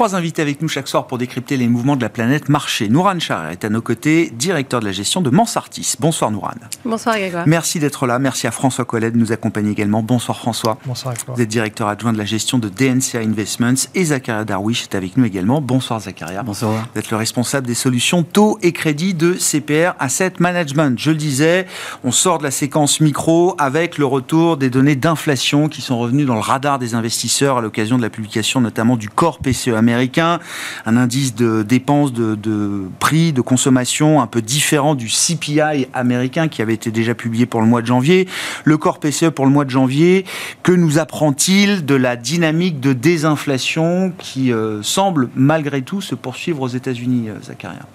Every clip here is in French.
trois invités avec nous chaque soir pour décrypter les mouvements de la planète marché. Nouran Char est à nos côtés, directeur de la gestion de Mansartis. Bonsoir Nouran. Bonsoir Grégoire. Merci d'être là. Merci à François Collet de nous accompagner également. Bonsoir François. Bonsoir Vous êtes directeur adjoint de la gestion de DNCA Investments et Zakaria Darwish est avec nous également. Bonsoir Zakaria. Bonsoir. Vous êtes le responsable des solutions taux et crédit de CPR Asset Management. Je le disais, on sort de la séquence micro avec le retour des données d'inflation qui sont revenues dans le radar des investisseurs à l'occasion de la publication notamment du corps PCE américain, un indice de dépenses, de, de prix, de consommation un peu différent du CPI américain qui avait été déjà publié pour le mois de janvier. Le corps PCE pour le mois de janvier, que nous apprend-il de la dynamique de désinflation qui euh, semble malgré tout se poursuivre aux États-Unis, euh, Zacharia?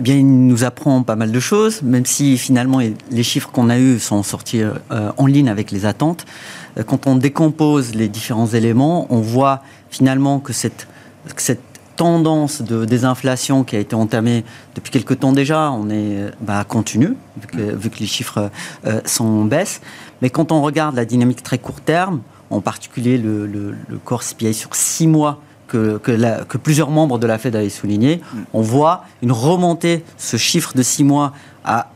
Eh bien, il nous apprend pas mal de choses, même si finalement les chiffres qu'on a eus sont sortis euh, en ligne avec les attentes. Euh, quand on décompose les différents éléments, on voit finalement que cette, cette tendance de désinflation qui a été entamée depuis quelque temps déjà, on est bah, continue, vu que, vu que, les chiffres euh, sont en baisse. Mais quand on regarde la dynamique très court terme, en particulier le, le, le corps CPI sur six mois, que, que, la, que, plusieurs membres de la Fed avaient souligné, mm. on voit une remontée, ce chiffre de six mois à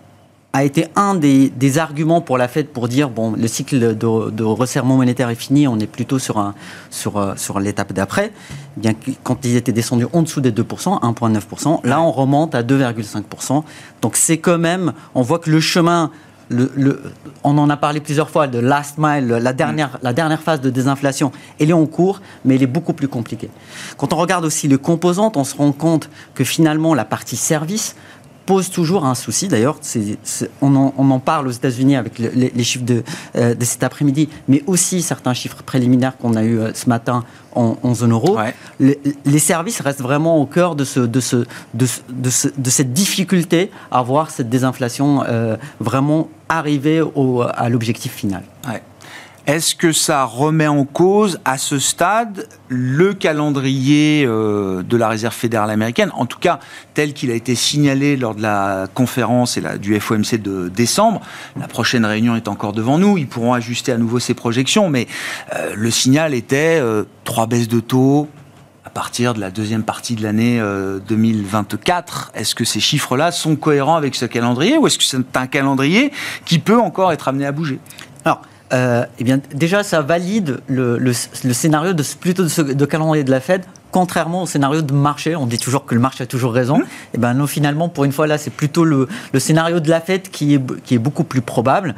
a été un des, des, arguments pour la Fed pour dire bon le cycle de, de, resserrement monétaire est fini, on est plutôt sur un sur euh, sur l'étape d'après. Eh bien quand ils étaient descendus en dessous des 2%, 1,9%, là on remonte à 2,5%. Donc c'est quand même, on voit que le chemin le, le, on en a parlé plusieurs fois, de last mile, la dernière, la dernière phase de désinflation, elle est en cours, mais elle est beaucoup plus compliquée. Quand on regarde aussi les composantes, on se rend compte que finalement la partie service, pose toujours un souci. D'ailleurs, on, en parle aux États-Unis avec les, chiffres de, euh, de cet après-midi, mais aussi certains chiffres préliminaires qu'on a eu euh, ce matin en, zone euro. Les, services restent vraiment au cœur de, ce, de, ce, de, de, cette difficulté à voir cette désinflation euh, vraiment arriver au, à l'objectif final. Ouais. Est-ce que ça remet en cause, à ce stade, le calendrier euh, de la Réserve fédérale américaine, en tout cas tel qu'il a été signalé lors de la conférence et du FOMC de décembre La prochaine réunion est encore devant nous, ils pourront ajuster à nouveau ces projections, mais euh, le signal était euh, trois baisses de taux, à partir de la deuxième partie de l'année 2024. Est-ce que ces chiffres-là sont cohérents avec ce calendrier ou est-ce que c'est un calendrier qui peut encore être amené à bouger? Alors, euh, eh bien, déjà, ça valide le, le, le scénario de, plutôt de, de, calendrier de la Fed, contrairement au scénario de marché. On dit toujours que le marché a toujours raison. Mmh. Eh ben non, finalement, pour une fois, là, c'est plutôt le, le, scénario de la Fed qui est, qui est beaucoup plus probable.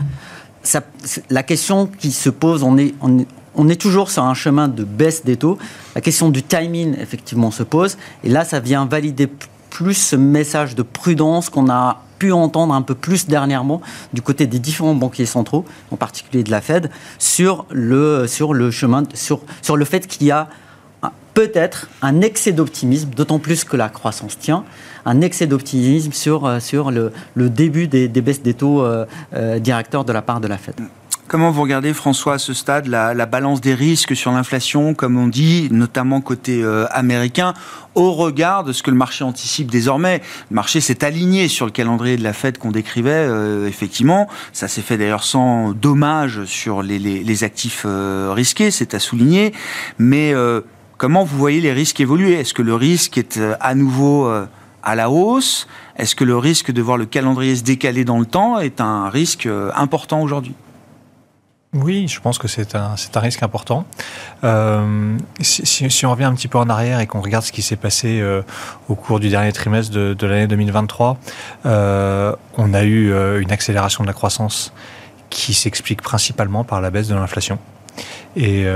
Ça, la question qui se pose, on est, on est, on est toujours sur un chemin de baisse des taux. La question du timing, effectivement, se pose. Et là, ça vient valider plus ce message de prudence qu'on a pu entendre un peu plus dernièrement du côté des différents banquiers centraux, en particulier de la Fed, sur le, sur le chemin, sur, sur le fait qu'il y a peut-être un excès d'optimisme, d'autant plus que la croissance tient, un excès d'optimisme sur, euh, sur le, le début des, des, baisses des taux euh, euh, directeurs de la part de la Fed. Comment vous regardez, François, à ce stade, la, la balance des risques sur l'inflation, comme on dit, notamment côté euh, américain, au regard de ce que le marché anticipe désormais? Le marché s'est aligné sur le calendrier de la Fed qu'on décrivait, euh, effectivement. Ça s'est fait d'ailleurs sans dommage sur les, les, les actifs euh, risqués, c'est à souligner. Mais euh, comment vous voyez les risques évoluer? Est-ce que le risque est à nouveau à la hausse? Est-ce que le risque de voir le calendrier se décaler dans le temps est un risque important aujourd'hui? Oui, je pense que c'est un, un risque important. Euh, si, on revient un petit peu en arrière et qu'on regarde ce qui s'est passé euh, au cours du dernier trimestre de, de l'année 2023, euh, on a eu une accélération de la croissance qui s'explique principalement par la baisse de l'inflation. Et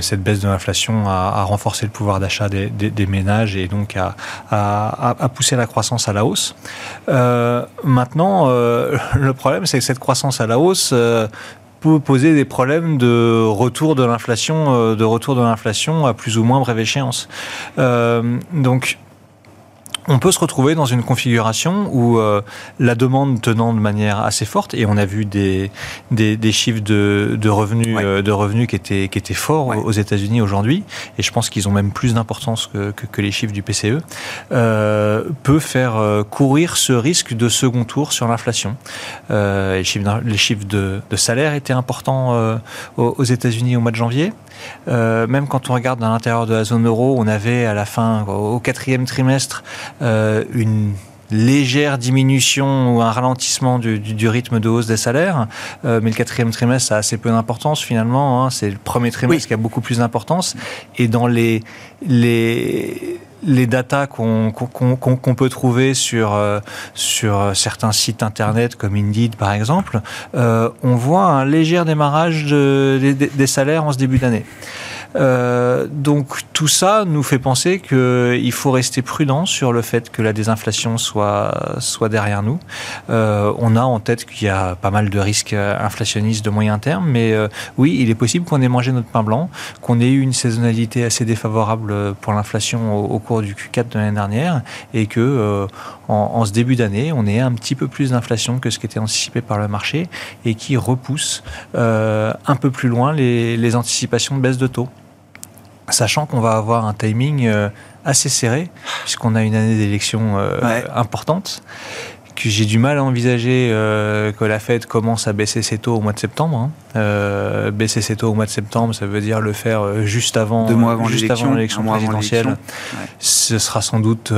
cette baisse de l'inflation a, renforcé le pouvoir d'achat des, des, ménages et donc a, a, a, poussé la croissance à la hausse. Maintenant, le problème, c'est que cette croissance à la hausse peut poser des problèmes de retour de l'inflation, euh, de retour de l'inflation à plus ou moins brève échéance. Euh, donc on peut se retrouver dans une configuration où euh, la demande tenant de manière assez forte, et on a vu des, des, des chiffres de, de revenus, ouais. euh, de revenus qui étaient, qui étaient forts ouais. aux États-Unis aujourd'hui, et je pense qu'ils ont même plus d'importance que, que, que, les chiffres du PCE, euh, peut faire euh, courir ce risque de second tour sur l'inflation. Euh, les chiffres, les chiffres de, de, salaire étaient importants aux États-Unis au mois de janvier. Même quand on regarde à l'intérieur de la zone euro, on avait à la fin, au quatrième trimestre, une légère diminution ou un ralentissement du, rythme de hausse des salaires. mais le quatrième trimestre, ça a assez peu d'importance finalement. Hein. C'est le premier trimestre qui a beaucoup plus d'importance. Et dans les, les, les datas qu'on peut trouver sur, euh, sur certains sites internet comme Indeed par exemple, euh, on voit un léger démarrage des salaires en ce début d'année. Euh, donc tout ça nous fait penser qu'il faut rester prudent sur le fait que la désinflation soit, soit derrière nous. Euh, on a en tête qu'il y a pas mal de risques inflationnistes de moyen terme, mais euh, oui, il est possible qu'on ait mangé notre pain blanc, qu'on ait eu une saisonnalité assez défavorable pour l'inflation au, cours du Q4 de l'année dernière, et que en, ce début d'année, on ait un petit peu plus d'inflation que ce qui était anticipé par le marché, et qui repousse un peu plus loin les, les anticipations de baisse de taux sachant qu'on va avoir un timing euh, assez serré, puisqu'on a une année d'élection euh, importante, que j'ai du mal à envisager euh, que la Fed commence à baisser ses taux au mois de septembre. Hein. baisser ses taux au mois de septembre, ça veut dire le faire juste avant, l'élection présidentielle. Ce sera sans doute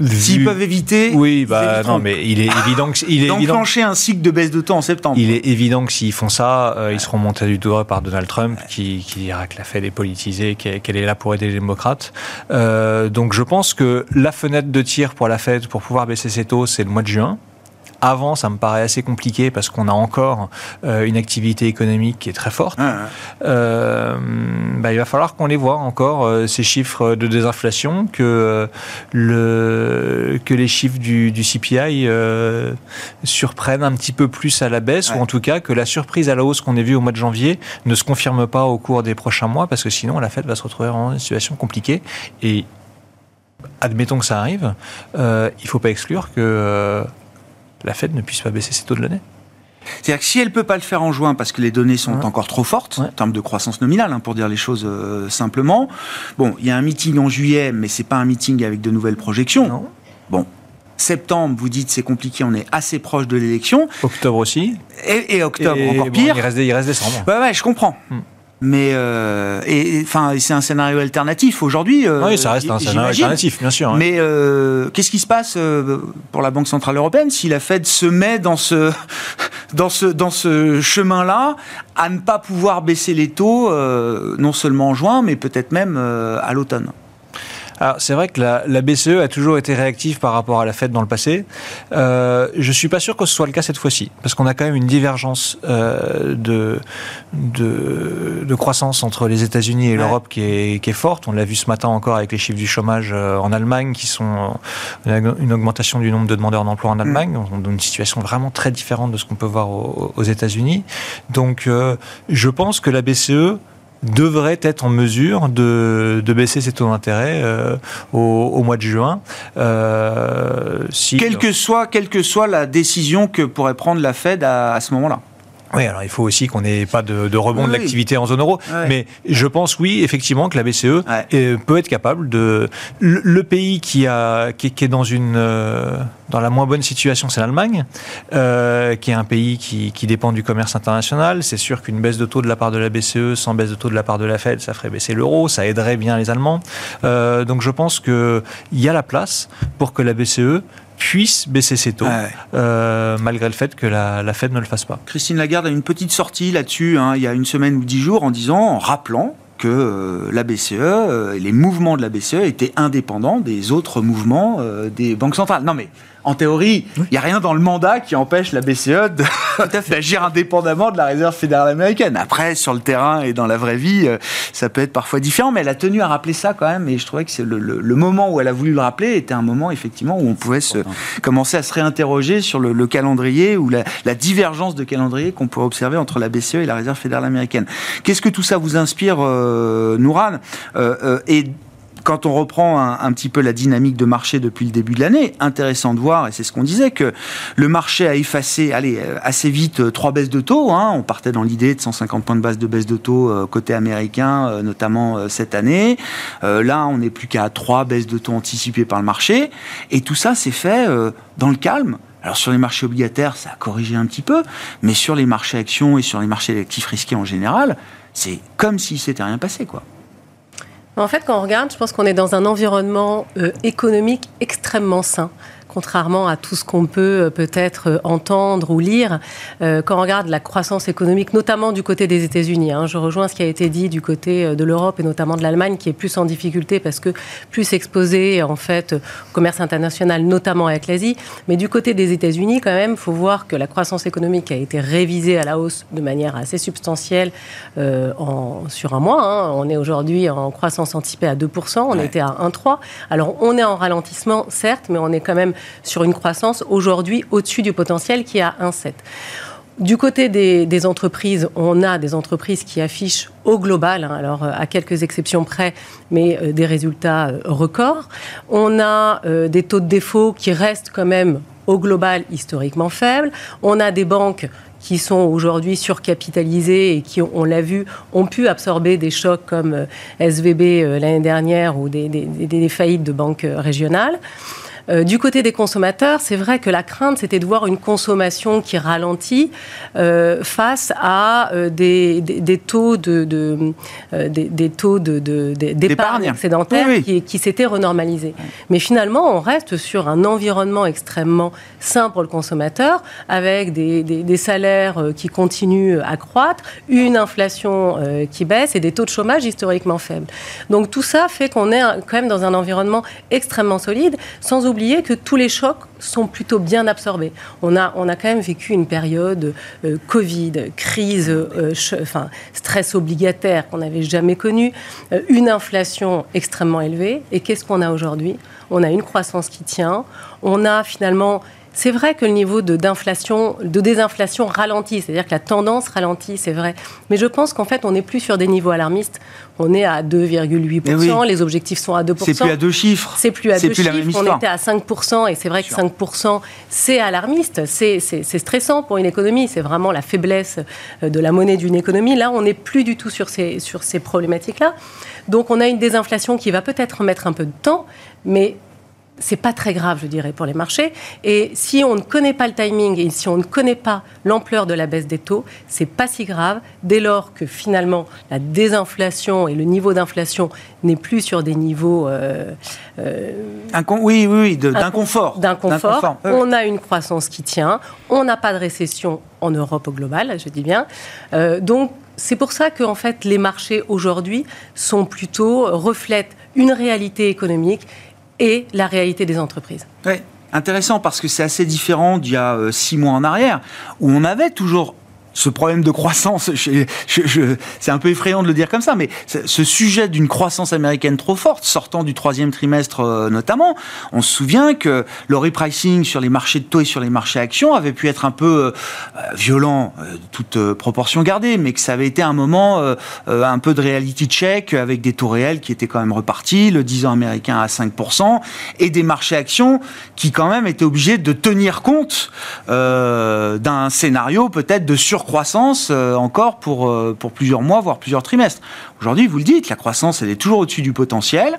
S'ils peuvent éviter. Oui, bah non, mais il est évident que il est d'enclencher un cycle de baisse de taux en septembre. Il est évident que s'ils font ça, euh, ils seront montés du doigt par Donald Trump, qui, qui, dira que la Fed est politisée, qu'elle est là pour aider les démocrates. Euh, donc je pense que la fenêtre de tir pour la Fed pour pouvoir baisser ses taux, c'est le mois de juin. Avant, ça me paraît assez compliqué parce qu'on a encore euh, une activité économique qui est très forte. Euh, bah, il va falloir qu'on les voit encore, euh, ces chiffres de désinflation, que, le, que les chiffres du, CPI surprennent un petit peu plus à la baisse, ou en tout cas que la surprise à la hausse qu'on a vue au mois de janvier ne se confirme pas au cours des prochains mois, parce que sinon la Fed va se retrouver en une situation compliquée. Et admettons que ça arrive, il ne faut pas exclure que la Fed ne puisse pas baisser ses taux de l'année. C'est-à-dire que si elle ne peut pas le faire en juin parce que les données sont encore trop fortes en termes de croissance nominale, hein, pour dire les choses euh, simplement. Bon, il y a un meeting en juillet, mais c'est pas un meeting avec de nouvelles projections. Bon, septembre, vous dites c'est compliqué, on est assez proche de l'élection. Octobre aussi. Et, octobre encore pire. Il reste, il reste décembre. Ouais, ouais, je comprends. Hmm. Mais euh, et enfin, c'est un scénario alternatif aujourd'hui. Euh, oui, ça reste un scénario alternatif, bien sûr. Mais euh, qu'est-ce qui se passe pour la Banque centrale européenne si la Fed se met dans ce dans ce dans ce chemin-là à ne pas pouvoir baisser les taux, non seulement en juin, mais peut-être même à l'automne? Alors c'est vrai que la, BCE a toujours été réactive par rapport à la Fed dans le passé. Euh, je suis pas sûr que ce soit le cas cette fois-ci, parce qu'on a quand même une divergence euh, de, de, croissance entre les États-Unis et l'Europe qui est, qui est, forte. On l'a vu ce matin encore avec les chiffres du chômage euh, en Allemagne, qui sont une augmentation du nombre de demandeurs d'emploi en Allemagne, mm. dans une situation vraiment très différente de ce qu'on peut voir aux, aux États-Unis. Donc euh, je pense que la BCE devrait être en mesure de, baisser ses taux d'intérêt euh, au, mois de juin. Euh, si, quelle, que soit, quelle que soit la décision que pourrait prendre la Fed à ce moment-là. Oui, alors il faut aussi qu'on n'ait pas de, rebond de l'activité en zone euro. Mais je pense, oui, effectivement, que la BCE peut être capable de. Le, pays qui, a, qui, est dans une. Euh, dans la moins bonne situation, c'est l'Allemagne, euh, qui est un pays qui, dépend du commerce international. C'est sûr qu'une baisse de taux de la part de la BCE sans baisse de taux de la part de la Fed, ça ferait baisser l'euro, ça aiderait bien les Allemands. Euh, donc je pense qu'il y a la place pour que la BCE puisse baisser ses taux, euh, malgré le fait que la, Fed ne le fasse pas. Christine Lagarde a une petite sortie là-dessus, hein, il y a une semaine ou dix jours, en disant, en rappelant que euh, la BCE, euh, les mouvements de la BCE étaient indépendants des autres mouvements des banques centrales. Non mais en théorie, il n'y a rien dans le mandat qui empêche la BCE d'agir indépendamment de la Réserve fédérale américaine. Après, sur le terrain et dans la vraie vie, euh, ça peut être parfois différent, mais elle a tenu à rappeler ça quand même, et je trouvais que le, le, moment où elle a voulu le rappeler était un moment effectivement où on pouvait se, commencer à se réinterroger sur le, calendrier ou la, divergence de calendrier qu'on pourrait observer entre la BCE et la Réserve fédérale américaine. Qu'est-ce que tout ça vous inspire, euh, Nouran euh, euh Et quand on reprend un, petit peu la dynamique de marché depuis le début de l'année, intéressant de voir, et c'est ce qu'on disait, que le marché a effacé allez, euh, assez vite euh, trois baisses de taux. Hein. On partait dans l'idée de 150 points de base de baisse de taux euh, côté américain, notamment cette année. là, on n'est plus qu'à trois baisses de taux anticipées par le marché. Et tout ça s'est fait dans le calme. Alors sur les marchés obligataires, ça a corrigé un petit peu, mais sur les marchés actions et sur les marchés d'actifs risqués en général, c'est comme s'il s'était rien passé, quoi. En fait, quand on regarde, je pense qu'on est dans un environnement euh, économique extrêmement sain contrairement à tout ce qu'on peut euh, peut-être euh, entendre ou lire, euh, quand on regarde la croissance économique, notamment du côté des États-Unis. Hein, je rejoins ce qui a été dit du côté de l'Europe et notamment de l'Allemagne, qui est plus en difficulté parce que plus exposé en fait au commerce international, notamment avec l'Asie. Mais du côté des États-Unis, quand même, il faut voir que la croissance économique a été révisée à la hausse de manière assez substantielle en, sur un mois. Hein. On est aujourd'hui en croissance anticipée à 2%, on était à 1,3%. Alors on est en ralentissement, certes, mais on est quand même sur une croissance aujourd'hui au-dessus du potentiel qui est à 1,7. Du côté des, entreprises, on a des entreprises qui affichent au global, hein, alors euh, à quelques exceptions près, mais euh, des résultats euh, records. On a des taux de défaut qui restent quand même au global historiquement faibles. On a des banques qui sont aujourd'hui surcapitalisées et qui, on l'a vu, ont pu absorber des chocs comme SVB l'année dernière ou des, des faillites de banques régionales. Euh, du côté des consommateurs, c'est vrai que la crainte, c'était de voir une consommation qui ralentit euh, face à euh, des, taux de, des, taux de, d'épargne excédentaire qui, qui s'étaient renormalisés. Mais finalement, on reste sur un environnement extrêmement sain pour le consommateur, avec des, salaires qui continuent à croître, une inflation qui baisse et des taux de chômage historiquement faibles. Donc tout ça fait qu'on est quand même dans un environnement extrêmement solide, sans oublier oublier que tous les chocs sont plutôt bien absorbés. On a, on a quand même vécu une période euh, Covid, crise, euh, enfin, stress obligataire qu'on n'avait jamais connu, euh, une inflation extrêmement élevée. Et qu'est-ce qu'on a aujourd'hui? On a une croissance qui tient. On a finalement c'est vrai que le niveau de, d'inflation, de désinflation ralentit, c'est-à-dire que la tendance ralentit, c'est vrai. Mais je pense qu'en fait, on n'est plus sur des niveaux alarmistes. On est à 2,8%, les objectifs sont à 2%. C'est plus à deux chiffres. C'est plus à deux chiffres. on était à 5%, et c'est vrai que 5%, c'est alarmiste, c'est, stressant pour une économie. C'est vraiment la faiblesse euh, de la monnaie d'une économie. Là, on n'est plus du tout sur ces, sur ces problématiques-là. Donc, on a une désinflation qui va peut-être mettre un peu de temps, mais c'est pas très grave, je dirais, pour les marchés. Et si on ne connaît pas le timing et si on ne connaît pas l'ampleur de la baisse des taux, c'est pas si grave dès lors que finalement la désinflation et le niveau d'inflation n'est plus sur des niveaux euh, euh oui, oui, oui d'inconfort. D'inconfort. On a une croissance qui tient. On n'a pas de récession en Europe au global, je dis bien. Euh, donc c'est pour ça que en fait les marchés aujourd'hui sont plutôt reflètent une réalité économique et la réalité des entreprises. Oui, intéressant parce que c'est assez différent d'il y a euh, six mois en arrière, où on avait toujours ce problème de croissance, c'est un peu effrayant de le dire comme ça, mais ce sujet d'une croissance américaine trop forte, sortant du troisième trimestre euh, notamment, on se souvient que le repricing sur les marchés de taux et sur les marchés actions avait pu être un peu euh, violent, euh, toute proportion gardée, mais que ça avait été un moment un peu de reality check avec des taux réels qui étaient quand même repartis, le 10 ans américain à 5%, et des marchés actions qui quand même étaient obligés de tenir compte d'un scénario peut-être de sur croissance euh, encore pour, euh, pour plusieurs mois, voire plusieurs trimestres. Aujourd'hui, vous le dites, la croissance, elle est toujours au-dessus du potentiel,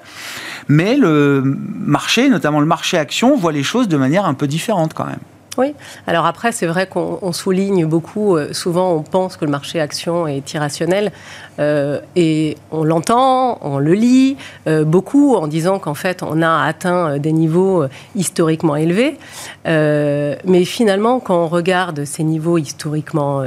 mais le marché, notamment le marché action, voit les choses de manière un peu différente quand même. Oui. Alors après, c'est vrai qu'on souligne beaucoup. Euh, souvent, on pense que le marché action est irrationnel. Euh, et on l'entend, on le lit euh, beaucoup en disant qu'en fait on a atteint des niveaux historiquement élevés. mais finalement, quand on regarde ces niveaux historiquement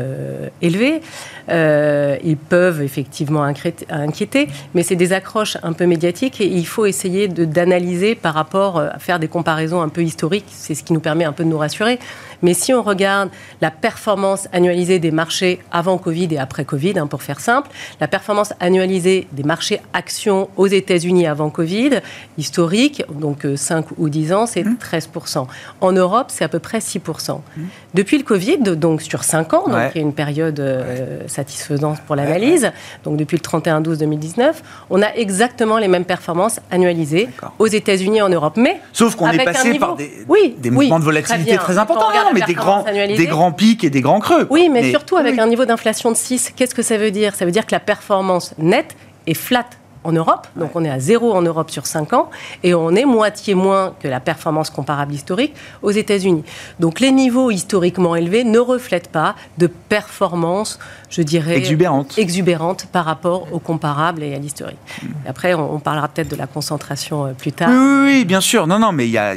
élevés, ils peuvent effectivement inquiéter, mais c'est des accroches un peu médiatiques et il faut essayer d'analyser par rapport à faire des comparaisons un peu historiques. C'est ce qui nous permet un peu de nous rassurer. Mais si on regarde la performance annualisée des marchés avant Covid et après Covid, hein, pour faire simple, la performance annualisée des marchés actions aux États-Unis avant Covid, historique, donc 5 euh, ou 10 ans, c'est 13%. Mmh. En Europe, c'est à peu près 6%. Mmh. Depuis le Covid, donc sur 5 ans, donc il y a une période euh, satisfaisante pour l'analyse, donc depuis le 31-12-2019, on a exactement les mêmes performances annualisées aux États-Unis et en Europe. Mais Sauf qu'on est passé par des, oui, des mouvements de volatilité très, très importants, mais des grands, des grands pics et des grands creux. Oui, mais, surtout avec un niveau d'inflation de 6, qu'est-ce que ça veut dire? Ça veut dire que la performance nette est flat en Europe, donc on est à zéro en Europe sur 5 ans, et on est moitié moins que la performance comparable historique aux États-Unis. Donc les niveaux historiquement élevés ne reflètent pas de performance, je dirais, exubérante, exubérante par rapport au comparable et à l'historique. Après, on, parlera peut-être de la concentration euh, plus tard. Oui, oui, bien sûr. Non, non, mais il y a,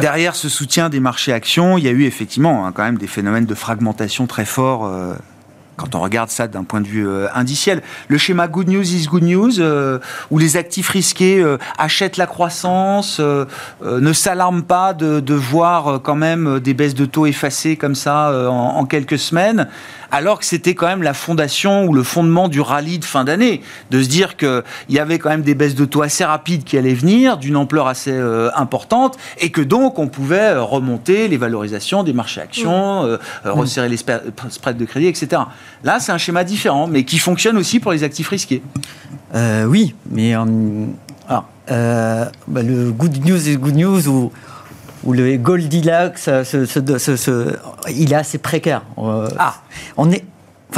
derrière ce soutien des marchés actions, il y a eu effectivement hein, quand même des phénomènes de fragmentation très forts. Euh, quand on regarde ça d'un point de vue euh, indiciel. Le schéma good news is good news, euh, où les actifs risqués euh, achètent la croissance, ne s'alarment pas de, voir quand même des baisses de taux effacées comme ça en, quelques semaines, alors que c'était quand même la fondation ou le fondement du rallye de fin d'année, de se dire qu'il y avait quand même des baisses de taux assez rapides qui allaient venir, d'une ampleur assez importante, et que donc on pouvait remonter les valorisations des marchés actions, mmh. resserrer les spreads de crédit, etc. Là, c'est un schéma différent, mais qui fonctionne aussi pour les actifs risqués. Euh, oui, mais euh, euh, bah, le good news is good news ou, ou le Goldilocks, il est assez précaire. ah, on est.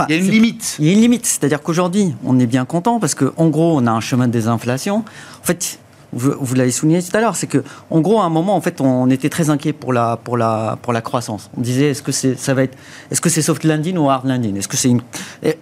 il y a une limite. Il y a une limite, c'est-à-dire qu'aujourd'hui, on est bien content parce qu'en gros, on a un chemin de désinflation. En fait, vous, l'avez souligné tout à l'heure, c'est que en gros à un moment en fait on était très inquiet pour la pour la pour la croissance. On disait est-ce que c'est ça va être est-ce que c'est soft landing ou hard landing? Est-ce que c'est une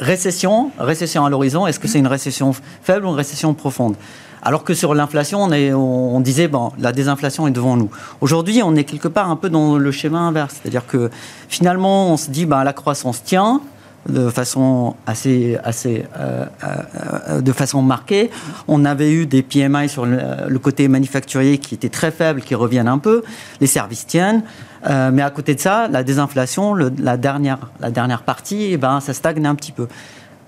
récession récession à l'horizon Est-ce que c'est une récession faible ou une récession profonde? Alors que sur l'inflation, on, on, disait, bon, la désinflation est devant nous. Aujourd'hui, on est quelque part un peu dans le schéma inverse. C'est-à-dire que finalement, on se dit, ben, la croissance tient, de façon assez, assez euh, euh, de façon marquée. On avait eu des PMI sur le, côté manufacturier qui étaient très faibles, qui reviennent un peu. Les services tiennent, euh, mais à côté de ça, la désinflation, la dernière, la dernière partie, eh ben, ça stagne un petit peu.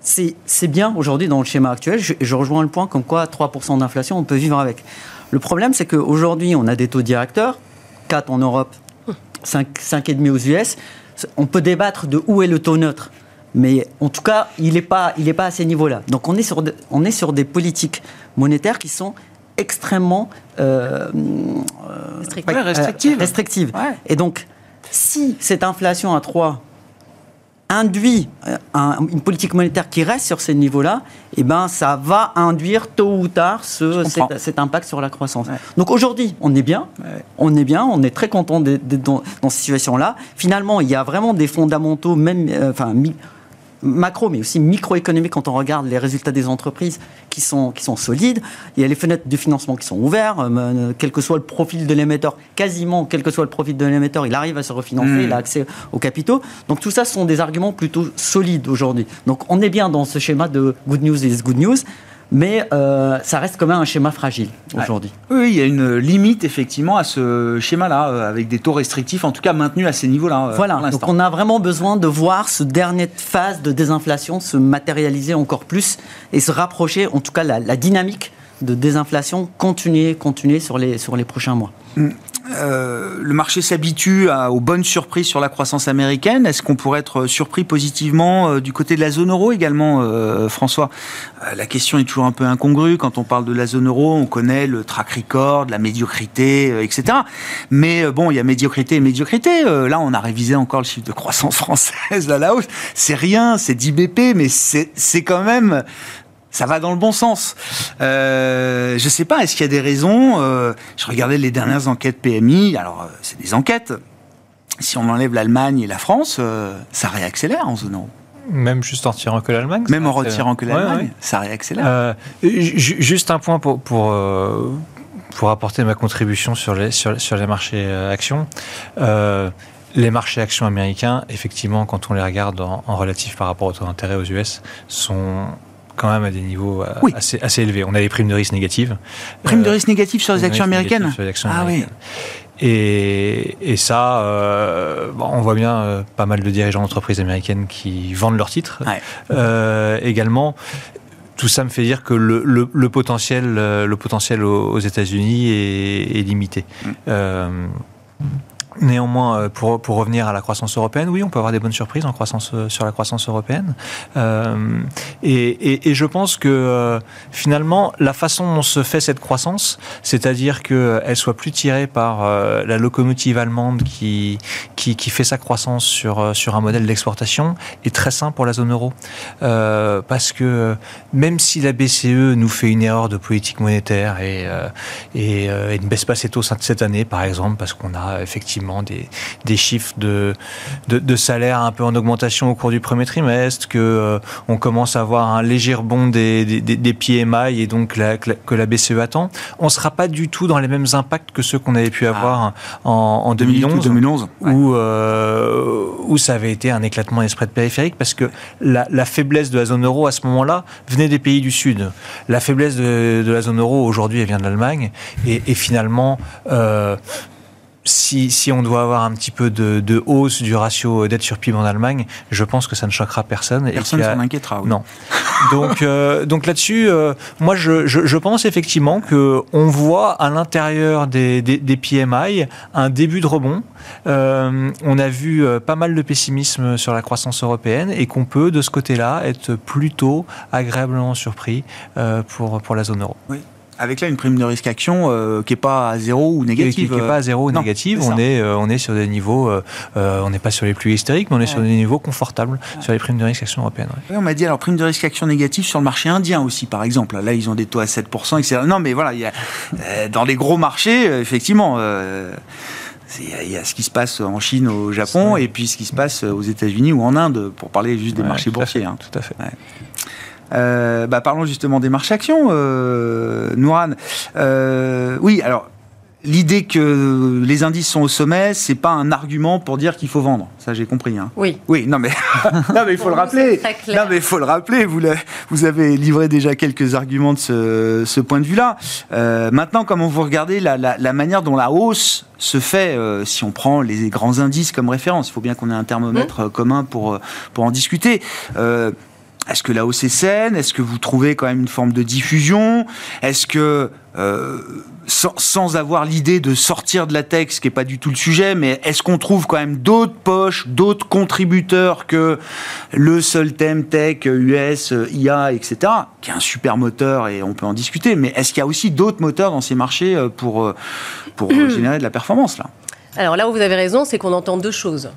C'est bien aujourd'hui dans le schéma actuel. Je, rejoins le point comme quoi 3% d'inflation, on peut vivre avec. Le problème, c'est qu'aujourd'hui, on a des taux directeurs, 4 en Europe, 5,5 aux US. On peut débattre de où est le taux neutre. Mais en tout cas, il n'est pas, il pas à ces niveaux-là. Donc on est, sur on est sur des politiques monétaires qui sont extrêmement euh, restrictives. restrictives. Et donc, si cette inflation à 3 induit euh, une politique monétaire qui reste sur ces niveaux-là, eh ben, ça va induire tôt ou tard ce, cet, impact sur la croissance. Donc aujourd'hui, on est bien, on est bien, on est très content d'être dans, dans, cette situation-là. Finalement, il y a vraiment des fondamentaux, même, euh, enfin, macro, mais aussi microéconomique quand on regarde les résultats des entreprises qui sont, qui sont solides. Il y a les fenêtres de financement qui sont ouvertes, euh, euh, quel que soit le profil de l'émetteur, quasiment quel que soit le profil de l'émetteur, il arrive à se refinancer, mmh. il a accès aux capitaux. Donc tout ça, sont des arguments plutôt solides aujourd'hui. Donc on est bien dans ce schéma de good news is good news mais euh, ça reste quand même un schéma fragile aujourd'hui. Oui, il y a une limite effectivement à ce schéma-là, euh, avec des taux restrictifs, en tout cas maintenus à ces niveaux-là. Euh, voilà, donc on a vraiment besoin de voir ce dernière phase de désinflation se matérialiser encore plus et se rapprocher, en tout cas la, la dynamique de désinflation continuer, continuer sur les, sur les prochains mois. Mm. Euh, le marché s'habitue aux bonnes surprises sur la croissance américaine. Est-ce qu'on pourrait être surpris positivement euh, du côté de la zone euro également, euh, François? La question est toujours un peu incongrue. Quand on parle de la zone euro, on connaît le track record, la médiocrité, etc. Mais bon, il y a médiocrité et médiocrité. là, on a révisé encore le chiffre de croissance française à la hausse. C'est rien, c'est 10 BP, mais c'est quand même ça va dans le bon sens. Euh, je sais pas, est-ce qu'il y a des raisons euh, Je regardais les dernières enquêtes PMI. Alors, euh, c'est des enquêtes. Si on enlève l'Allemagne et la France, ça réaccélère en zone euro. Même juste en retirant que l'Allemagne Même en retirant que l'Allemagne, ça réaccélère. juste un point pour, pour, pour, apporter ma contribution sur les, sur, sur les marchés actions. Les marchés actions américains, effectivement, quand on les regarde en, en relatif par rapport au taux d'intérêt aux US, sont quand même à des niveaux euh, assez, assez, élevés. On a des primes de risque négatives. Primes de risque négatives sur les actions américaines Ah oui. Et, et, ça, euh, on voit bien euh, pas mal de dirigeants d'entreprises américaines qui vendent leurs titres. également, tout ça me fait dire que le, le, potentiel, le potentiel aux, États-Unis est, limité. Mm. Néanmoins, euh, pour, pour revenir à la croissance européenne, oui, on peut avoir des bonnes surprises en croissance, euh, sur la croissance européenne. Euh, et, et, je pense que finalement, la façon dont se fait cette croissance, c'est-à-dire qu'elle soit plus tirée par la locomotive allemande qui, qui, qui, fait sa croissance sur, sur un modèle d'exportation, est très simple pour la zone euro. parce que même si la BCE nous fait une erreur de politique monétaire et, et, et ne baisse pas ses taux cette année, par exemple, parce qu'on a effectivement des, des chiffres de, de, de, salaire un peu en augmentation au cours du premier trimestre, que euh, on commence à avoir un léger rebond des, des, des PMI et donc la, que la BCE attend, on ne sera pas du tout dans les mêmes impacts que ceux qu'on avait pu avoir ah. en, en 2011, 2011 ouais. où, euh, où ça avait été un éclatement des spreads périphériques parce que la, la faiblesse de la zone euro à ce moment-là venait des pays du Sud. La faiblesse de, de la zone euro aujourd'hui, elle vient de l'Allemagne et, et finalement, euh, si, si, on doit avoir un petit peu de, de hausse du ratio dette sur PIB en Allemagne, je pense que ça ne choquera personne. Personne ne s'en inquiétera. Oui. Non. donc, euh, donc là-dessus, euh, moi, je, je, je, pense effectivement que on voit à l'intérieur des, des, des, PMI un début de rebond. Euh, on a vu euh, pas mal de pessimisme sur la croissance européenne et qu'on peut, de ce côté-là, être plutôt agréablement surpris euh, pour, pour la zone euro. Oui avec là une prime de risque action euh, qui est pas à zéro ou négative. Qui n'est pas à zéro ou non, négative. Est on est, euh, on est sur des niveaux, euh, on n'est pas sur les plus hystériques, mais on est ouais. sur des niveaux confortables ouais. sur les primes de risque action européennes. Ouais. On m'a dit alors prime de risque action négative sur le marché indien aussi, par exemple. Là, ils ont des taux à 7%, etc. Non, mais voilà, il y a, dans les gros marchés, effectivement. il y a ce qui se passe en Chine, au Japon, et puis ce qui se passe aux États-Unis ou en Inde, pour parler juste des marchés tout boursiers. Hein. Tout à fait. Euh, bah, parlons justement des marchés actions, euh, Nouran. Euh, oui, alors l'idée que les indices sont au sommet, c'est pas un argument pour dire qu'il faut vendre. Ça, j'ai compris. Hein. Oui. Oui, non mais, non, mais il faut le rappeler. Non mais il faut le rappeler. Vous, vous avez livré déjà quelques arguments de ce, ce point de vue-là. Euh, maintenant, comment vous regardez la, la, la, manière dont la hausse se fait, euh, si on prend les grands indices comme référence, il faut bien qu'on ait un thermomètre mmh. commun pour pour en discuter. Euh, est-ce que la hausse est saine? Est-ce que vous trouvez quand même une forme de diffusion? Est-ce que, euh, sans, sans, avoir l'idée de sortir de la tech, ce qui n'est pas du tout le sujet, mais est-ce qu'on trouve quand même d'autres poches, d'autres contributeurs que le seul thème tech, US, IA, etc., qui est un super moteur et on peut en discuter, mais est-ce qu'il y a aussi d'autres moteurs dans ces marchés euh, pour, pour générer de la performance là? Alors là où vous avez raison, c'est qu'on entend deux choses.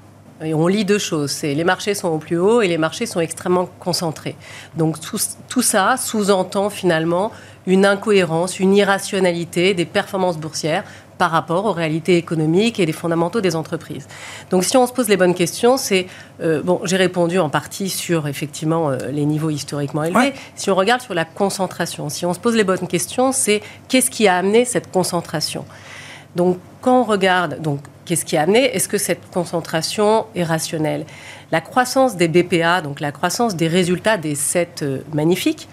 Et on lit deux choses. C'est les marchés sont au plus haut et les marchés sont extrêmement concentrés. Donc tout, tout ça sous-entend finalement une incohérence, une irrationalité des performances boursières par rapport aux réalités économiques et des fondamentaux des entreprises. Donc si on se pose les bonnes questions, c'est euh, bon, j'ai répondu en partie sur effectivement euh, les niveaux historiquement élevés. Ouais. Si on regarde sur la concentration, si on se pose les bonnes questions, c'est qu'est-ce qui a amené cette concentration? Donc quand on regarde donc Qu'est-ce qui a amené Est-ce que cette concentration est rationnelle? La croissance des BPA, donc la croissance des résultats des sept euh, magnifiques,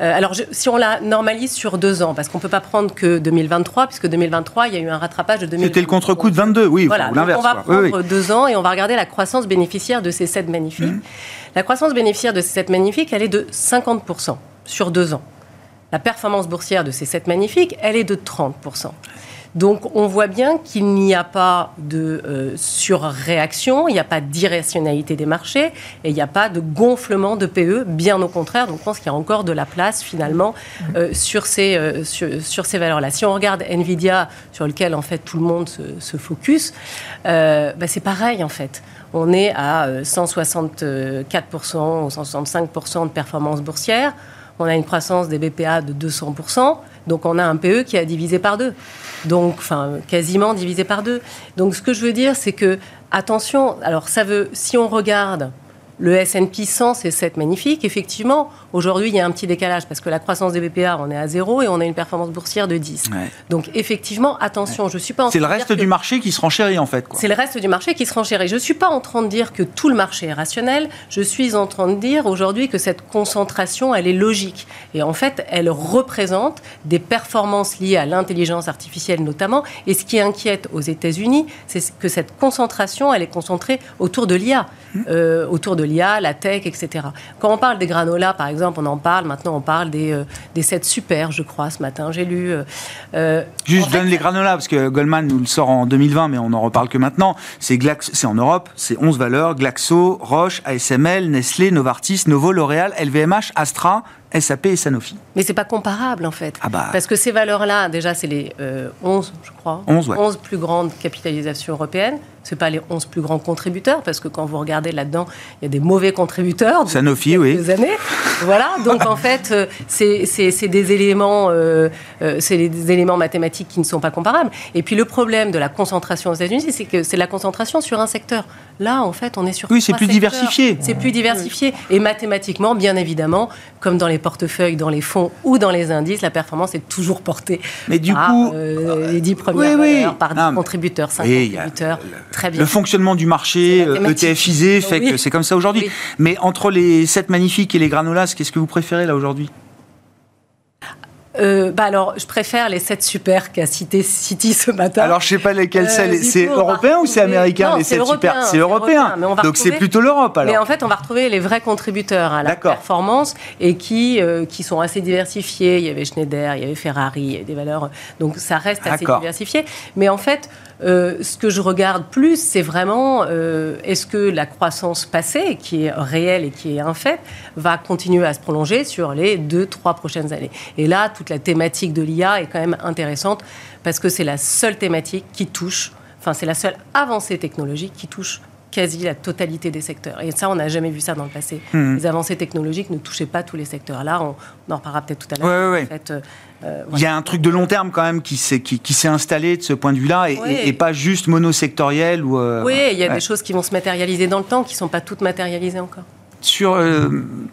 euh, alors, je, si on la normalise sur deux ans, parce qu'on ne peut pas prendre que 2023, puisque 2023, il y a eu un rattrapage de 2023. C'était le contre-coup de 22, oui, voilà, l'inverse. On va prendre oui, oui. deux ans et on va regarder la croissance bénéficiaire de ces sept magnifiques. Mmh. La croissance bénéficiaire de ces sept magnifiques, elle est de 50% sur deux ans. La performance boursière de ces sept magnifiques, elle est de 30%. Donc on voit bien qu'il n'y a pas de euh, surréaction, il n'y a pas d'irrationalité des marchés et il n'y a pas de gonflement de PE, bien au contraire. Donc je pense qu'il y a encore de la place finalement euh, sur ces, euh, sur, ces valeurs-là. Si on regarde Nvidia, sur lequel en fait tout le monde se, se focus, bah, c'est pareil en fait on est à 164% ou 165% de performance boursière. On a une croissance des BPA de 200%. Donc on a un PE qui a divisé par deux. Donc, enfin, quasiment divisé par deux. Donc ce que je veux dire, c'est que, attention, alors ça veut, si on regarde le S&P 100, c'est 7 magnifique. Effectivement, aujourd'hui, il y a un petit décalage parce que la croissance des BPA, on est à 0 et on a une performance boursière de 10. Ouais. Donc, effectivement, attention, ouais. je suis pas en C'est le reste du que... marché qui se renchérit, en fait. C'est le reste du marché qui se renchérit. Je ne suis pas en train de dire que tout le marché est rationnel. Je suis en train de dire aujourd'hui que cette concentration, elle est logique. Et en fait, elle représente des performances liées à l'intelligence artificielle notamment. Et ce qui inquiète aux États-Unis, c'est que cette concentration, elle est concentrée autour de l'IA, mmh. euh, autour de l'IA, la tech, etc. Quand on parle des granolas, par exemple, on en parle, maintenant on parle des, euh, des 7 super, je crois, ce matin, j'ai lu. Euh, euh Juste, donne les granolas, parce que Goldman nous le sort en 2020, mais on n'en reparle que maintenant. C'est c'est en Europe, c'est 11 valeurs, Glaxo, Roche, ASML, Nestlé, Novartis, Novo, L'Oréal, LVMH, Astra, SAP et Sanofi. Mais c'est pas comparable en fait. Ah bah. Parce que ces valeurs-là, déjà, c'est les 11, je crois, 11, 11 plus grandes capitalisations européennes c'est pas les 11 plus grands contributeurs, parce que quand vous regardez là-dedans, il y a des mauvais contributeurs. Sanofi, oui. années. Voilà, donc en fait, euh, c'est des éléments, euh, euh, c'est des éléments mathématiques qui ne sont pas comparables. Et puis le problème de la concentration aux États-Unis, c'est que c'est la concentration sur un secteur. Là, en fait, on est sur. Oui, c'est plus diversifié. C'est plus diversifié. Et mathématiquement, bien évidemment, comme dans les portefeuilles, dans les fonds ou dans les indices, la performance est toujours portée Mais du par coup, les 10 premières valeurs, par 10 contributeurs, 5 contributeurs. Le fonctionnement du FISÉ ETFisé fait que c'est comme ça aujourd'hui. Mais entre les 7 magnifiques et les granolas, qu'est-ce que vous préférez là aujourd'hui? Euh, bah alors, je préfère les 7 super qu'a cité City ce matin. Alors, je sais pas lesquels c'est. Euh, c'est européen ou c'est américain les 7 super C'est européen. Donc, c'est plutôt l'Europe alors. Mais en fait, on va retrouver les vrais contributeurs à la performance et qui, euh, qui sont assez diversifiés. Il y avait Schneider, il y avait Ferrari, il y avait des valeurs. Donc, ça reste assez diversifié. Mais en fait, euh, ce que je regarde plus, c'est vraiment euh, est-ce que la croissance passée, qui est réelle et qui est un fait, va continuer à se prolonger sur les deux, trois prochaines années. Et là, toute la thématique de l'IA est quand même intéressante parce que c'est la seule thématique qui touche, enfin c'est la seule avancée technologique qui touche quasi la totalité des secteurs. Et ça, on n'a jamais vu ça dans le passé. Hmm. Les avancées technologiques ne touchaient pas tous les secteurs. Là, on, en reparlera peut-être tout à l'heure. Euh, euh, Il y a un truc de long terme quand même qui s'est qui, qui installé de ce point de vue-là et, pas juste monosectoriel. Ou, euh, oui, il y a des choses qui vont se matérialiser dans le temps qui ne sont pas toutes matérialisées encore. Sur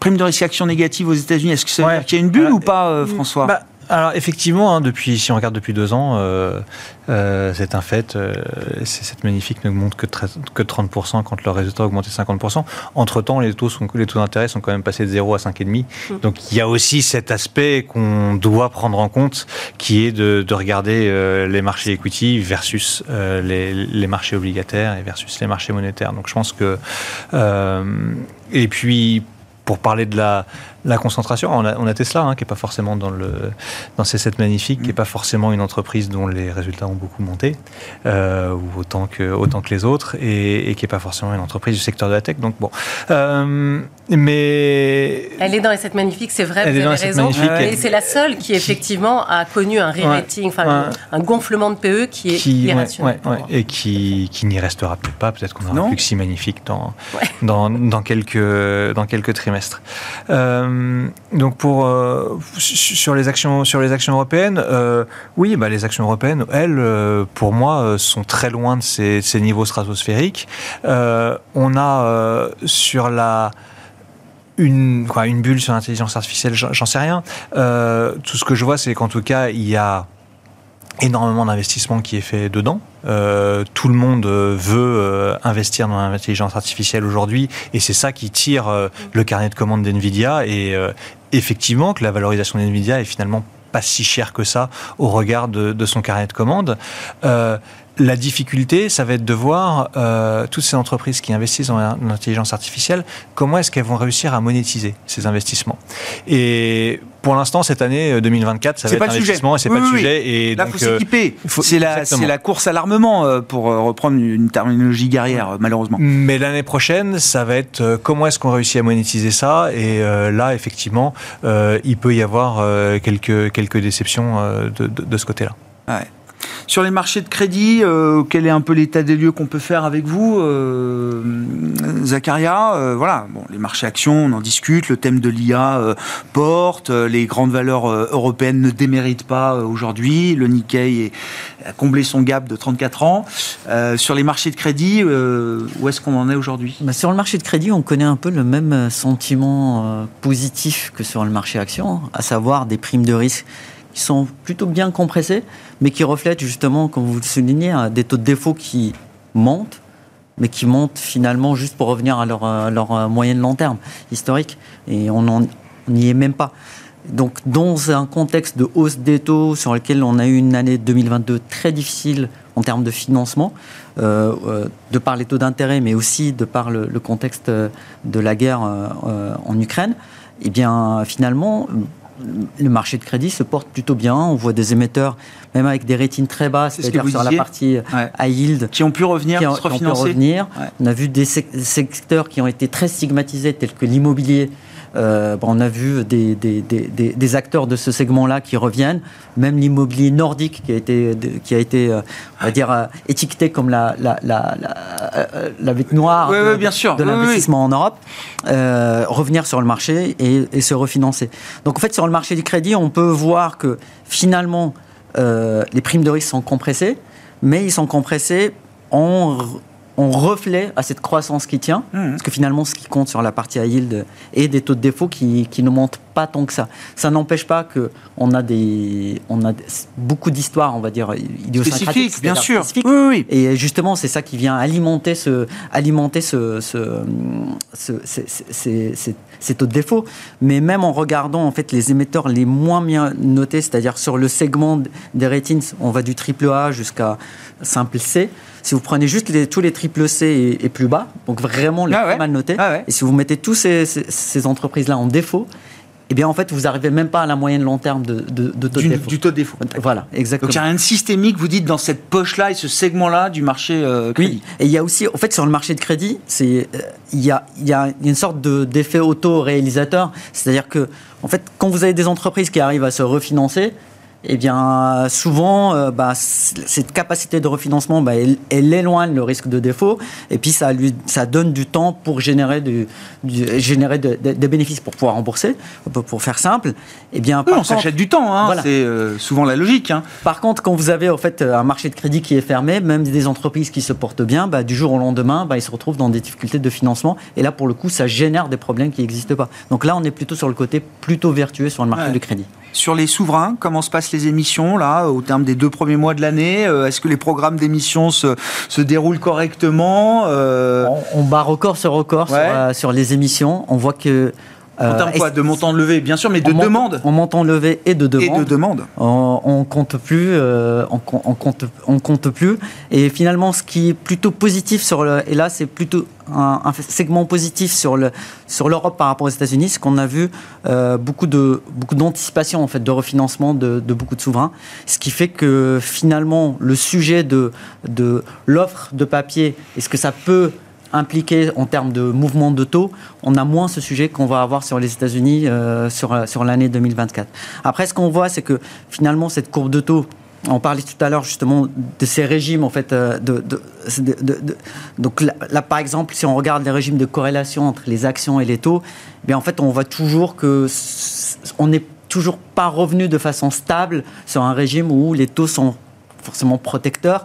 prime de risque action négative aux États-Unis, est-ce que ça veut dire qu'il y a une bulle ou pas, François? Bah, alors effectivement, hein, depuis, si on regarde depuis deux ans, euh, euh, c'est un fait. Euh, cette magnifique n'augmente que, que 30% quand le résultat a augmenté 50%. Entre-temps, les taux, sont, les taux d'intérêt sont quand même passés de 0 à 5,5. Mmh. Donc il y a aussi cet aspect qu'on doit prendre en compte, qui est de, de regarder euh, les marchés equity versus les, les, marchés obligataires et versus les marchés monétaires. Donc je pense que... et puis pour parler de la, la concentration, on a, on a Tesla, hein, qui n'est pas forcément dans, le, dans ces 7 magnifiques, qui n'est pas forcément une entreprise dont les résultats ont beaucoup monté, euh, ou autant que, autant que les autres, et, qui n'est pas forcément une entreprise du secteur de la tech. Donc bon. Euh, mais. Elle est dans les 7 magnifiques, c'est vrai, Elle vous est avez raison. Et c'est la seule qui, effectivement, a connu un re-rating, enfin, un gonflement de PE qui est qui, irrationnel. et qui, qui n'y restera peut-être pas. Peut-être qu'on aura plus que si magnifique dans, dans, dans, quelques, dans quelques trimestres. Euh, euh, donc pour euh, sur les actions sur les actions européennes, euh, oui, bah les actions européennes, elles, pour moi, sont très loin de ces, niveaux stratosphériques. on a sur la une, quoi, une bulle sur l'intelligence artificielle, j'en sais rien. tout ce que je vois, c'est qu'en tout cas, il y a énormément d'investissement qui est fait dedans. Euh, tout le monde euh, veut euh, investir dans l'intelligence artificielle aujourd'hui et c'est ça qui tire le carnet de commandes d'NVIDIA et effectivement que la valorisation d'NVIDIA est finalement pas si chère que ça au regard de, son carnet de commandes. La difficulté, ça va être de voir euh, toutes ces entreprises qui investissent dans l'intelligence artificielle, comment est-ce qu'elles vont réussir à monétiser ces investissements. Et pour l'instant, cette année 2024, euh, ça va être investissement et c'est pas le sujet. Et Là, donc, faut euh, s'équiper. C'est la, la, course à l'armement, pour reprendre une terminologie guerrière, malheureusement. Mais l'année prochaine, ça va être comment est-ce qu'on réussit à monétiser ça? Et là, effectivement, il peut y avoir quelques, quelques déceptions de, de, de ce côté-là. Ouais. Sur les marchés de crédit, euh, quel est un peu l'état des lieux qu'on peut faire avec vous, euh, Zacharia euh, Voilà, bon, les marchés actions, on en discute, le thème de l'IA porte, les grandes valeurs européennes ne déméritent pas aujourd'hui, le Nikkei a comblé son gap de 34 ans. sur les marchés de crédit, où est-ce qu'on en est aujourd'hui? Bah, Sur le marché de crédit, on connaît un peu le même sentiment positif que sur le marché action, à savoir des primes de risque qui sont plutôt bien compressés, mais qui reflètent justement, comme vous le soulignez, des taux de défaut qui montent, mais qui montent finalement juste pour revenir à leur, leur moyenne long terme historique. Et on n'y est même pas. Donc, dans un contexte de hausse des taux sur lequel on a eu une année 2022 très difficile en termes de financement, euh, euh, de par les taux d'intérêt, mais aussi de par le, contexte de la guerre en Ukraine, eh bien, finalement, le marché de crédit se porte plutôt bien. On voit des émetteurs, même avec des ratings très bas, c'est-à-dire sur la partie high yield, qui ont pu revenir, qui, ont, pu revenir. On a vu des secteurs qui ont été très stigmatisés, tels que l'immobilier, euh, on a vu des, des, acteurs de ce segment-là qui reviennent, même l'immobilier nordique qui a été, qui a été euh, on va dire, euh, étiqueté comme la, la, la, la, bête noire de, bien sûr. de l'investissement en Europe, revenir sur le marché et, et, se refinancer. Donc en fait, sur le marché du crédit, on peut voir que finalement, les primes de risque sont compressées, mais ils sont compressés en on reflet à cette croissance qui tient, mmh. parce que finalement, ce qui compte sur la partie à yield est des taux de défaut qui, qui ne montent pas tant que ça. Ça n'empêche pas qu'on a, des, on a beaucoup d'histoires, on va dire, idiosyncratiques. bien sûr. Oui, oui. Et justement, c'est ça qui vient alimenter ce, alimenter ce, ce, ces taux de défaut. Mais même en regardant en fait les émetteurs les moins bien notés, c'est-à-dire sur le segment des ratings, on va du triple A jusqu'à simple C. Si vous prenez juste les, tous les triple C et, plus bas, donc vraiment les ah mal notés, ah et si vous mettez tous ces, ces entreprises-là en défaut, eh bien, en fait, vous n'arrivez même pas à la moyenne long terme de, taux de défaut. Du taux de défaut. Voilà, exactement. Donc, il n'y a rien de systémique, vous dites, dans cette poche-là et ce segment-là du marché euh, crédit. Oui, et il y a aussi, en fait, sur le marché de crédit, c'est, euh, il, y a, il y a une sorte d'effet auto-réalisateur. C'est-à-dire que, en fait, quand vous avez des entreprises qui arrivent à se refinancer, eh bien, souvent, euh, bah, cette capacité de refinancement, bah, elle, éloigne le risque de défaut, et puis ça, lui, ça donne du temps pour générer, du, générer des bénéfices pour pouvoir rembourser, pour faire simple. Eh bien, on s'achète du temps, hein, c'est euh, souvent la logique. Hein. Par contre, quand vous avez en fait un marché de crédit qui est fermé, même des entreprises qui se portent bien, bah, du jour au lendemain, ils se retrouvent dans des difficultés de financement, et là, pour le coup, ça génère des problèmes qui n'existent pas. Donc là, on est plutôt sur le côté plutôt vertueux sur le marché du crédit. Sur les souverains, comment se passent les émissions là au terme des deux premiers mois de l'année euh, Est-ce que les programmes d'émissions se, se, déroulent correctement euh? on, bat record sur record sur, euh, sur, les émissions. On voit que en euh, termes quoi De montant levé, bien sûr, mais de demande En montant levé et de demande. Et de demande. On, compte plus, euh, on, compte, on compte plus. Et finalement, ce qui est plutôt positif sur le, et là, c'est plutôt un, segment positif sur le sur l'Europe par rapport aux États-Unis, c'est qu'on a vu euh, beaucoup de beaucoup d'anticipation en fait de refinancement de, de, beaucoup de souverains, ce qui fait que finalement le sujet de de l'offre de papier, est-ce que ça peut impliqué en termes de mouvement de taux, on a moins ce sujet qu'on va avoir sur les États-Unis euh, sur, sur l'année 2024. Après, ce qu'on voit, c'est que finalement, cette courbe de taux, on parlait tout à l'heure justement de ces régimes en fait euh, donc là, par exemple si on regarde les régimes de corrélation entre les actions et les taux eh bien en fait on voit toujours que on n'est toujours pas revenu de façon stable sur un régime où les taux sont forcément protecteurs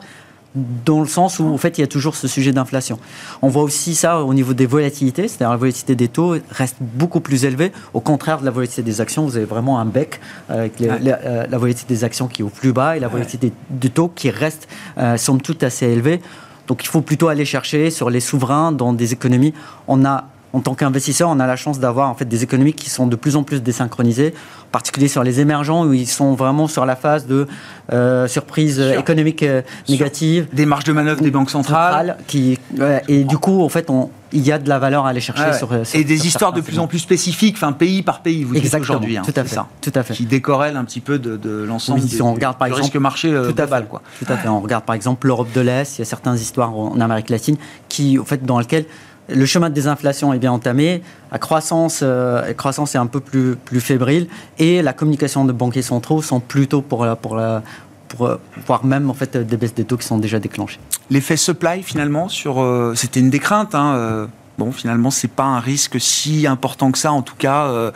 dans le sens où, en fait, il y a toujours ce sujet d'inflation. On voit aussi ça au niveau des volatilités, c'est-à-dire la volatilité des taux reste beaucoup plus élevée. Au contraire de la volatilité des actions, vous avez vraiment un bec avec euh, la, volatilité des actions qui est au plus bas et la volatilité des, taux qui reste, euh, somme toute, assez élevée. Donc il faut plutôt aller chercher sur les souverains dans des économies. On a en tant qu'investisseur, on a la chance d'avoir en fait des économies qui sont de plus en plus désynchronisées, en particulier sur les émergents où ils sont vraiment sur la phase de euh, surprise économique euh, négative, des marges de manœuvre des banques centrales, qui et du coup en fait on, il y a de la valeur à aller chercher sur, et des histoires de plus en plus spécifiques, enfin pays par pays, vous dites aujourd'hui, hein, tout à fait, ça, tout à fait, qui décorrèlent un petit peu de, l'ensemble oui, si on regarde par exemple, risque marché euh, tout à fait, quoi. Tout à fait. On regarde par exemple l'Europe de l'Est, il y a certaines histoires en Amérique latine qui, en fait, dans lesquelles le chemin de désinflation est bien entamé, la croissance, euh, croissance est un peu plus, plus fébrile et la communication de banquiers centraux sont plutôt pour, la, pour, la, pour euh, voire même en fait des baisses des taux qui sont déjà déclenchées. L'effet supply finalement sur, euh, c'était une des craintes. Hein, bon, finalement, c'est pas un risque si important que ça, en tout cas.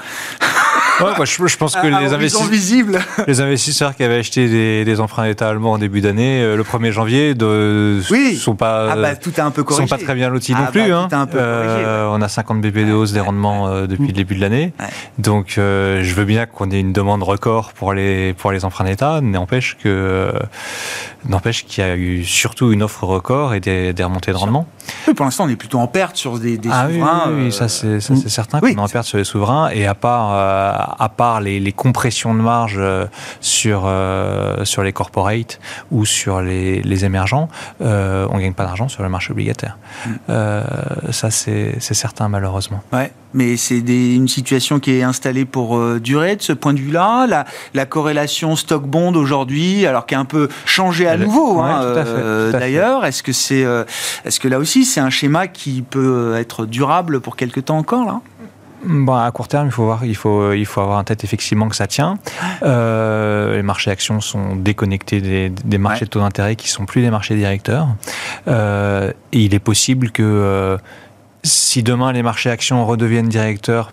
Je, pense que les, investisseurs, les investisseurs qui avaient acheté des, emprunts d'État allemands en début d'année, euh, le 1er janvier, ne sont pas, ah bah, tout un peu sont pas très bien lotis non ah plus. Bah, hein. euh, on a 50 BP de hausse des rendements euh, depuis le début de l'année. Donc, je veux bien qu'on ait une demande record pour les, pour les emprunts d'État, n'empêche que N'empêche qu'il y a eu surtout une offre record et des, remontées de rendement. Oui, pour l'instant, on est plutôt en perte sur des, ah souverains. Oui, oui, ça c'est certain qu'on est en perte sur les souverains. Et à part, à part les, compressions de marge sur, sur les corporates ou sur les, émergents, on ne gagne pas d'argent sur le marché obligataire. Mm. ça, c'est certain, malheureusement. Ouais, mais c'est une situation qui est installée pour euh, durer de ce point de vue-là. La, la, corrélation stock-bond aujourd'hui, alors qui a un peu changé à nouveau, hein, euh, d'ailleurs. Est-ce que c'est, euh, est-ce que là aussi c'est un schéma qui peut être durable pour quelque temps encore là? Bon, à court terme, il faut voir, il faut, il faut avoir en tête effectivement que ça tient. les marchés actions sont déconnectés des, des marchés de taux d'intérêt qui sont plus des marchés directeurs. et il est possible que si demain les marchés actions redeviennent directeurs,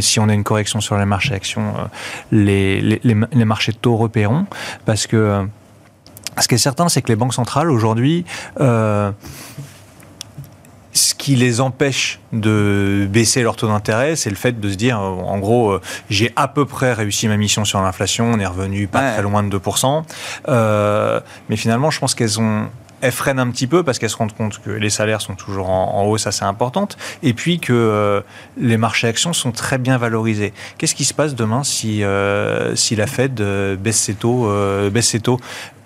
si on a une correction sur les marchés actions, euh, les, les, marchés de taux repéreront. Parce que euh, ce qui est certain, c'est que les banques centrales aujourd'hui, euh, ce qui les empêche de baisser leur taux d'intérêt, c'est le fait de se dire, en gros, j'ai à peu près réussi ma mission sur l'inflation, on est revenu pas très loin de 2%. mais finalement, je pense qu'elles ont elles freinent un petit peu parce qu'elles se rendent compte que les salaires sont toujours en, hausse assez importante et puis que euh, les marchés actions sont très bien valorisés. Qu'est-ce qui se passe demain si, euh, si la Fed euh, baisse ses taux, baisse ses taux?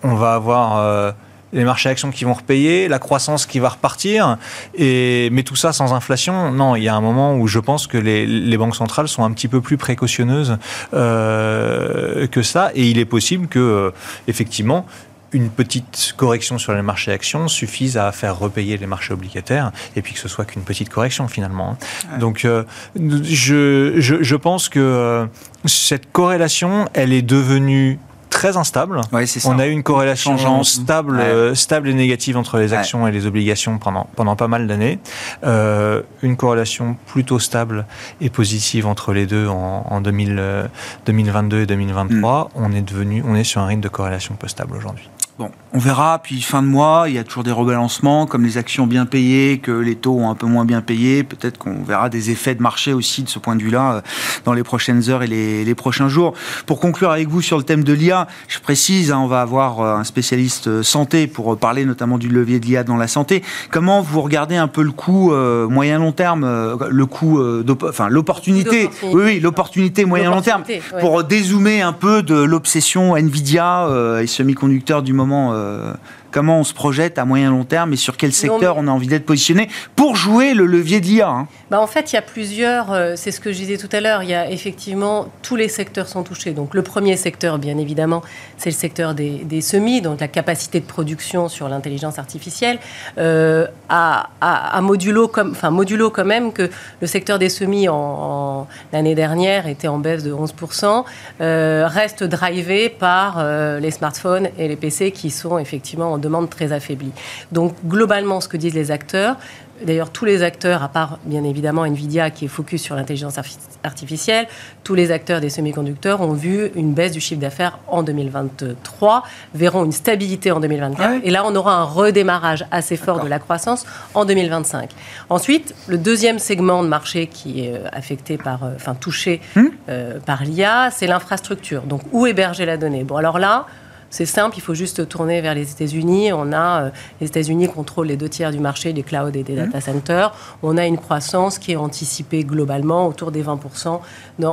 On va avoir les marchés actions qui vont repayer, la croissance qui va repartir, et, mais tout ça sans inflation. Non, il y a un moment où je pense que les, les banques centrales sont un petit peu plus précautionneuses que ça, et il est possible que, effectivement, une petite correction sur les marchés actions suffise à faire repayer les marchés obligataires et puis que ce soit qu'une petite correction finalement. Donc euh, je, je, je, pense que euh, cette corrélation, elle est devenue très instable. On a eu une corrélation stable, euh, stable et négative entre les actions et les obligations pendant, pendant pas mal d'années. Euh, une corrélation plutôt stable et positive entre les deux en, en 2000, 2022 et 2023. Mm. On est devenu, on est sur un rythme de corrélation peu stable aujourd'hui. Bon, on verra. Puis fin de mois, il y a toujours des rebalancements, comme les actions bien payées, que les taux ont un peu moins bien payé. Peut-être qu'on verra des effets de marché aussi de ce point de vue-là euh, dans les prochaines heures et les, prochains jours. Pour conclure avec vous sur le thème de l'IA, je précise, hein, on va avoir euh, un spécialiste euh, santé pour parler notamment du levier de l'IA dans la santé. Comment vous regardez un peu le coût moyen long terme, le coût, enfin l'opportunité, oui, oui l'opportunité moyen long terme, pour dézoomer un peu de l'obsession Nvidia et semi-conducteurs du moment euh, comment on se projette à moyen long terme et sur quel secteur on a envie d'être positionné pour jouer le levier de l'IA. Hein. Bah en fait, il y a plusieurs, euh, c'est ce que je disais tout à l'heure, il y a effectivement, tous les secteurs sont touchés. Donc le premier secteur, bien évidemment, c'est le secteur des, semis, donc la capacité de production sur l'intelligence artificielle, euh, à, à, modulo, comme, enfin, modulo quand même que le secteur des semis en, l'année dernière était en baisse de 11%, euh, reste drivé par les smartphones et les PC qui sont effectivement en demande très affaiblie. Donc globalement, ce que disent les acteurs, D'ailleurs, tous les acteurs, à part bien évidemment Nvidia qui est focus sur l'intelligence artificielle, tous les acteurs des semi-conducteurs ont vu une baisse du chiffre d'affaires en 2023, verront une stabilité en 2024, et là on aura un redémarrage assez fort de la croissance en 2025. Ensuite, le deuxième segment de marché qui est euh, affecté par, euh, enfin touché hmm euh, par l'IA, c'est l'infrastructure. Donc où héberger la donnée? Bon, alors là, c'est simple, il faut juste tourner vers les États-Unis. On a euh, les États-Unis contrôlent les deux tiers du marché des clouds et des mmh. data centers. On a une croissance qui est anticipée globalement autour des 20%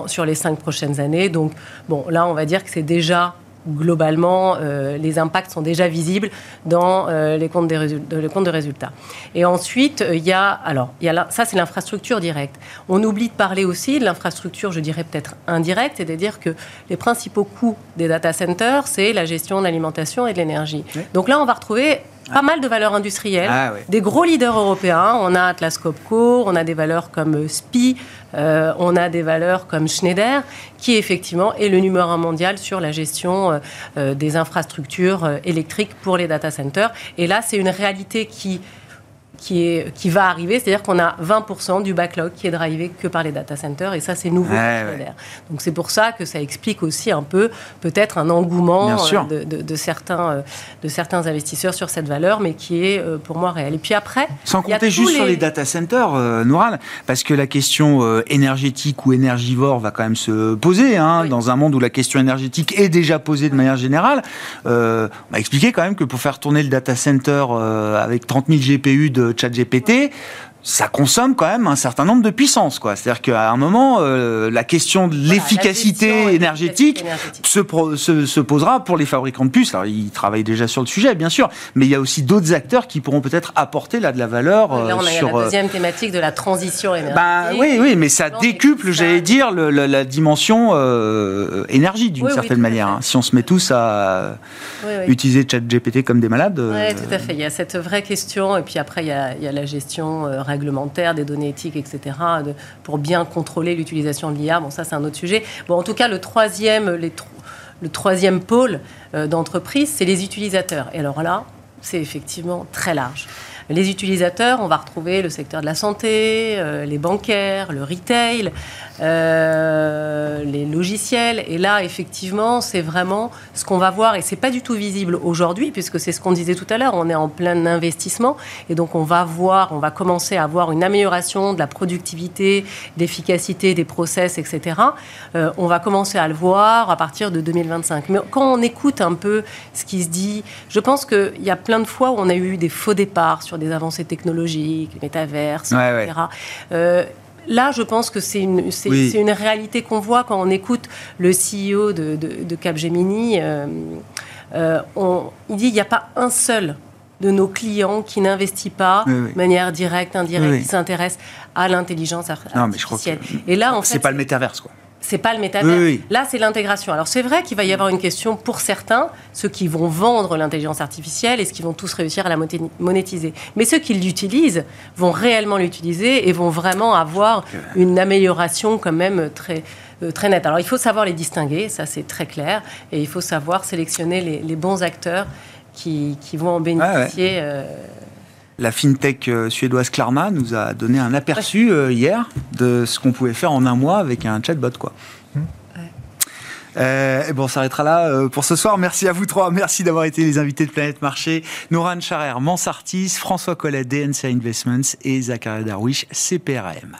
sur les cinq prochaines années. Donc bon, là, on va dire que c'est déjà globalement, euh, les impacts sont déjà visibles dans euh, les, comptes des les comptes de résultats. Et ensuite, euh, il y a, alors, il y a ça c'est l'infrastructure directe. On oublie de parler aussi de l'infrastructure, je dirais peut-être indirecte, c'est-à-dire que les principaux coûts des data centers, c'est la gestion de l'alimentation et de l'énergie. Donc là, on va retrouver pas mal de valeurs industrielles, ah, des gros leaders européens. On a Atlas Copco, on a des valeurs comme SPI, euh, on a des valeurs comme Schneider, qui effectivement est le numéro un mondial sur la gestion euh, euh, des infrastructures électriques pour les data centers. Et là, c'est une réalité qui qui, est, qui va arriver, c'est-à-dire qu'on a 20% du backlog qui est drivé que par les data centers, et ça c'est nouveau. Donc c'est pour ça que ça explique aussi un peu peut-être un engouement euh, de, de, certains, euh, de certains investisseurs sur cette valeur, mais qui est euh, pour moi réel. Et puis après... Sans compter juste sur les data centers, Noural, parce que la question énergétique ou énergivore va quand même se poser, hein, dans un monde où la question énergétique est déjà posée de manière générale. on m'a expliqué quand même que pour faire tourner le data center avec 30 000 GPU de ChatGPT, ça consomme quand même un certain nombre de puissances. Quoi. C'est-à-dire qu'à un moment, euh, la question de l'efficacité énergétique, Se, se, posera pour les fabricants de puces. Alors, ils travaillent déjà sur le sujet, bien sûr, mais il y a aussi d'autres acteurs qui pourront peut-être apporter là de la valeur. là, on a sur, la euh, deuxième thématique de la transition énergétique. Bah, oui, oui, mais ça décuple, j'allais dire, le, la dimension euh, énergie d'une certaine manière. Hein. Si on se met tous à utiliser ChatGPT comme des malades. Oui, tout à fait. Il y a cette vraie question, et puis après, il y a, il y a la gestion des données éthiques, etc., pour bien contrôler l'utilisation de l'IA. Bon, ça, c'est un autre sujet. Bon, en tout cas, le troisième, le troisième pôle euh, d'entreprise, c'est les utilisateurs. Et alors là, c'est effectivement très large. Les utilisateurs, on va retrouver le secteur de la santé, euh, les bancaires, le retail, euh, les logiciels. Et là, effectivement, c'est vraiment ce qu'on va voir. Et c'est pas du tout visible aujourd'hui, puisque c'est ce qu'on disait tout à l'heure. On est en plein investissement. Et donc, on va voir, on va commencer à voir une amélioration de la productivité, d'efficacité des process, etc. Euh, on va commencer à le voir à partir de 2025. Mais quand on écoute un peu ce qui se dit, je pense qu'il y a plein de fois où on a eu des faux départs sur des avancées technologiques, métaverse, etc. Euh, là, je pense que c'est une, une réalité qu'on voit quand on écoute le CEO de, de, Capgemini. Euh, euh, on, il dit il n'y a pas un seul de nos clients qui n'investit pas de manière directe, indirecte, qui s'intéresse à l'intelligence artificielle. Et là, en fait, c'est pas le métaverse, quoi c'est pas le métavers. Là, c'est l'intégration. Alors, c'est vrai qu'il va y avoir une question pour certains, ceux qui vont vendre l'intelligence artificielle, est-ce qu'ils vont tous réussir à la monétiser Mais ceux qui l'utilisent vont réellement l'utiliser et vont vraiment avoir une amélioration quand même très, euh, très nette. Alors, il faut savoir les distinguer, ça c'est très clair, et il faut savoir sélectionner les, bons acteurs qui, vont en bénéficier. Euh, la fintech euh, suédoise Klarna nous a donné un aperçu euh, hier de ce qu'on pouvait faire en un mois avec un chatbot. Quoi. Euh, et bon, on s'arrêtera là pour ce soir. Merci à vous trois. Merci d'avoir été les invités de Planète Marché. Nouran Charer, Mansartis, François Collet, DNC Investments et Zachary Darwish, CPRAM.